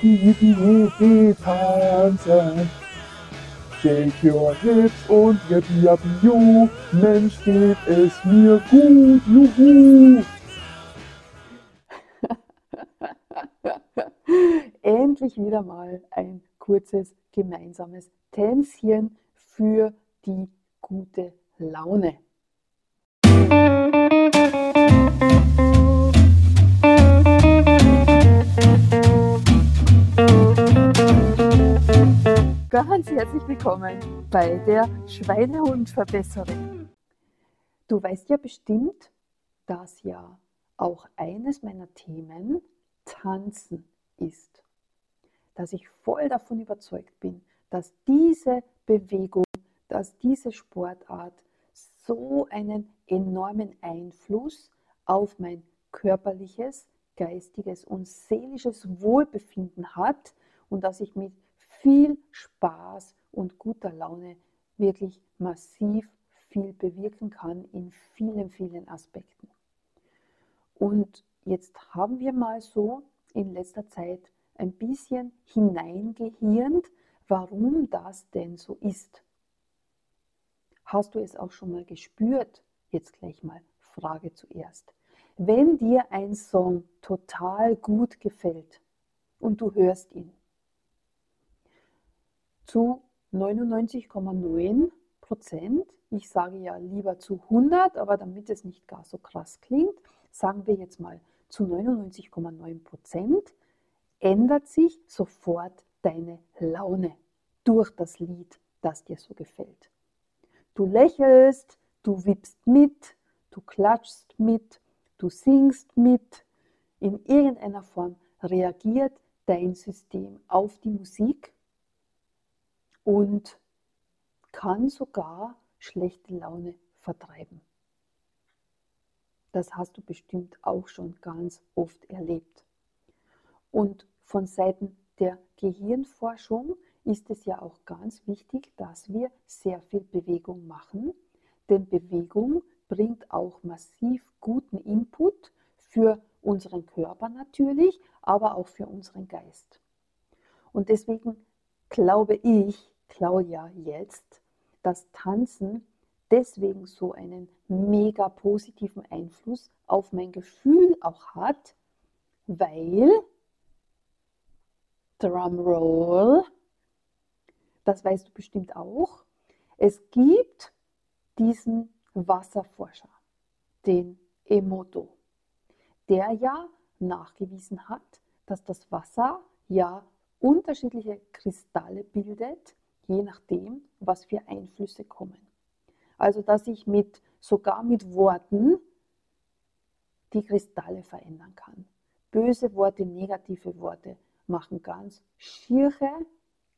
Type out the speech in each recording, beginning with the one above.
Hippie, Hippie, tanzen. Shake your hips und yippie, yippie, you. Mensch, geht es mir gut, juhu. Endlich wieder mal ein kurzes gemeinsames Tänzchen für die gute Laune. Herzlich willkommen bei der Schweinehundverbesserin. Du weißt ja bestimmt, dass ja auch eines meiner Themen Tanzen ist. Dass ich voll davon überzeugt bin, dass diese Bewegung, dass diese Sportart so einen enormen Einfluss auf mein körperliches, geistiges und seelisches Wohlbefinden hat und dass ich mit viel Spaß und guter Laune wirklich massiv viel bewirken kann in vielen, vielen Aspekten. Und jetzt haben wir mal so in letzter Zeit ein bisschen hineingehirnt, warum das denn so ist. Hast du es auch schon mal gespürt? Jetzt gleich mal Frage zuerst. Wenn dir ein Song total gut gefällt und du hörst ihn, zu 99,9 Prozent, ich sage ja lieber zu 100, aber damit es nicht gar so krass klingt, sagen wir jetzt mal zu 99,9 Prozent, ändert sich sofort deine Laune durch das Lied, das dir so gefällt. Du lächelst, du wippst mit, du klatschst mit, du singst mit. In irgendeiner Form reagiert dein System auf die Musik und kann sogar schlechte Laune vertreiben. Das hast du bestimmt auch schon ganz oft erlebt. Und von Seiten der Gehirnforschung ist es ja auch ganz wichtig, dass wir sehr viel Bewegung machen, denn Bewegung bringt auch massiv guten Input für unseren Körper natürlich, aber auch für unseren Geist. Und deswegen glaube ich, Claudia jetzt, dass Tanzen deswegen so einen mega positiven Einfluss auf mein Gefühl auch hat, weil, Drumroll, das weißt du bestimmt auch, es gibt diesen Wasserforscher, den Emoto, der ja nachgewiesen hat, dass das Wasser ja unterschiedliche Kristalle bildet, je nachdem, was für Einflüsse kommen. Also dass ich mit sogar mit Worten die Kristalle verändern kann. Böse Worte, negative Worte machen ganz schiere,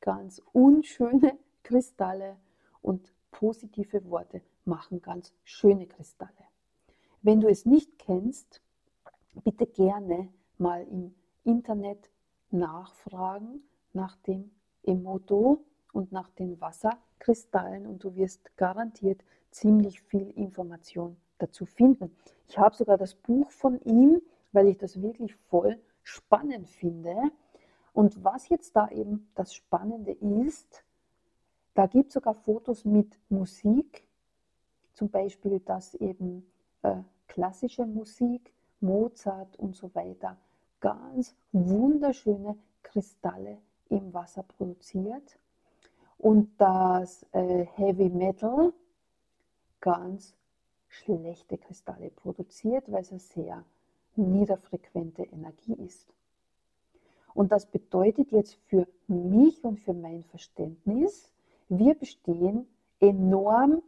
ganz unschöne Kristalle und positive Worte machen ganz schöne Kristalle. Wenn du es nicht kennst, bitte gerne mal im Internet nachfragen nach dem Emoto und nach den Wasserkristallen und du wirst garantiert ziemlich viel Information dazu finden. Ich habe sogar das Buch von ihm, weil ich das wirklich voll spannend finde. Und was jetzt da eben das Spannende ist, da gibt es sogar Fotos mit Musik, zum Beispiel, dass eben äh, klassische Musik, Mozart und so weiter, ganz wunderschöne Kristalle im Wasser produziert und dass äh, Heavy Metal ganz schlechte Kristalle produziert, weil es eine sehr niederfrequente Energie ist. Und das bedeutet jetzt für mich und für mein Verständnis, wir bestehen enorm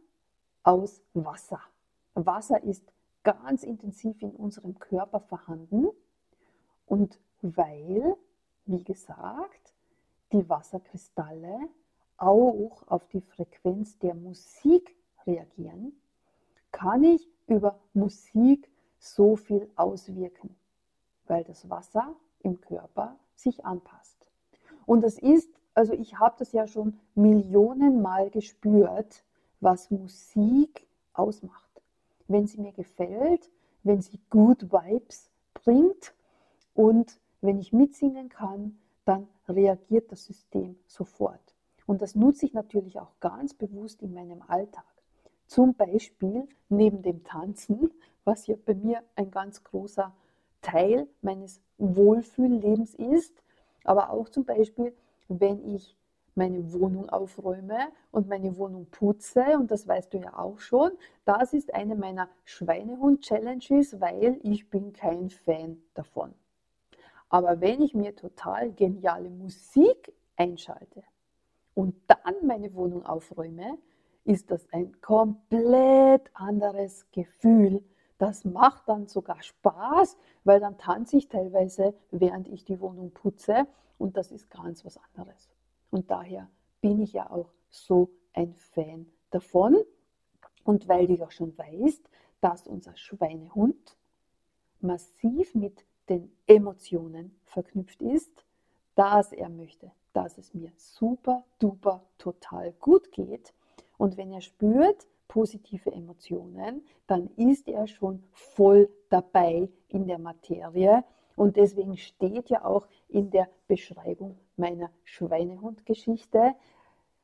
aus Wasser. Wasser ist ganz intensiv in unserem Körper vorhanden und weil, wie gesagt, die Wasserkristalle auch auf die Frequenz der Musik reagieren, kann ich über Musik so viel auswirken, weil das Wasser im Körper sich anpasst. Und das ist, also ich habe das ja schon Millionenmal gespürt, was Musik ausmacht. Wenn sie mir gefällt, wenn sie gut Vibes bringt und wenn ich mitsingen kann, dann reagiert das System sofort. Und das nutze ich natürlich auch ganz bewusst in meinem Alltag. Zum Beispiel neben dem Tanzen, was ja bei mir ein ganz großer Teil meines Wohlfühllebens ist, aber auch zum Beispiel, wenn ich meine Wohnung aufräume und meine Wohnung putze, und das weißt du ja auch schon, das ist eine meiner Schweinehund-Challenges, weil ich bin kein Fan davon. Aber wenn ich mir total geniale Musik einschalte und dann meine Wohnung aufräume, ist das ein komplett anderes Gefühl. Das macht dann sogar Spaß, weil dann tanze ich teilweise, während ich die Wohnung putze und das ist ganz was anderes. Und daher bin ich ja auch so ein Fan davon. Und weil du ja schon weißt, dass unser Schweinehund massiv mit den Emotionen verknüpft ist, dass er möchte, dass es mir super, duper, total gut geht. Und wenn er spürt positive Emotionen, dann ist er schon voll dabei in der Materie und deswegen steht ja auch in der Beschreibung meiner Schweinehund-Geschichte,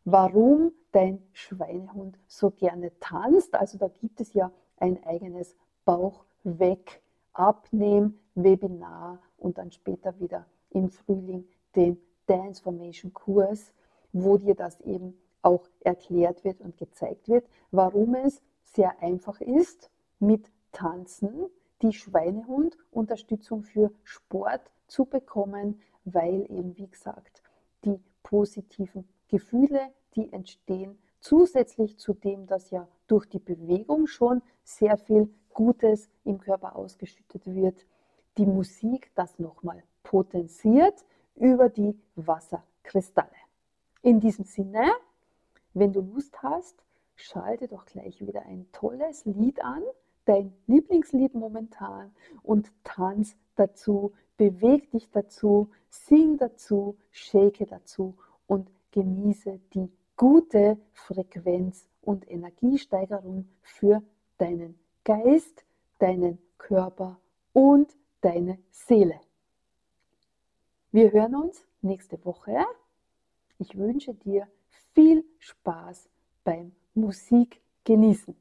warum dein Schweinehund so gerne tanzt. Also da gibt es ja ein eigenes Bauch weg, Abnehm, Webinar und dann später wieder im Frühling Dance Formation Kurs, wo dir das eben auch erklärt wird und gezeigt wird, warum es sehr einfach ist, mit Tanzen die Schweinehund-Unterstützung für Sport zu bekommen, weil eben, wie gesagt, die positiven Gefühle, die entstehen, zusätzlich zu dem, dass ja durch die Bewegung schon sehr viel Gutes im Körper ausgeschüttet wird, die Musik das nochmal potenziert über die Wasserkristalle. In diesem Sinne, wenn du Lust hast, schalte doch gleich wieder ein tolles Lied an, dein Lieblingslied momentan und tanz dazu, beweg dich dazu, sing dazu, shake dazu und genieße die gute Frequenz und Energiesteigerung für deinen Geist, deinen Körper und deine Seele. Wir hören uns nächste Woche. Ich wünsche dir viel Spaß beim Musik genießen.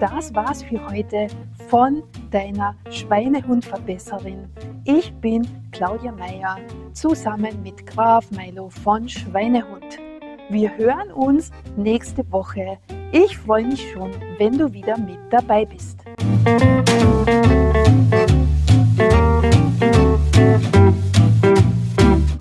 Das war's für heute von deiner Schweinehundverbesserin. Ich bin Claudia Meyer zusammen mit Graf Milo von Schweinehund. Wir hören uns nächste Woche. Ich freue mich schon, wenn du wieder mit dabei bist. Música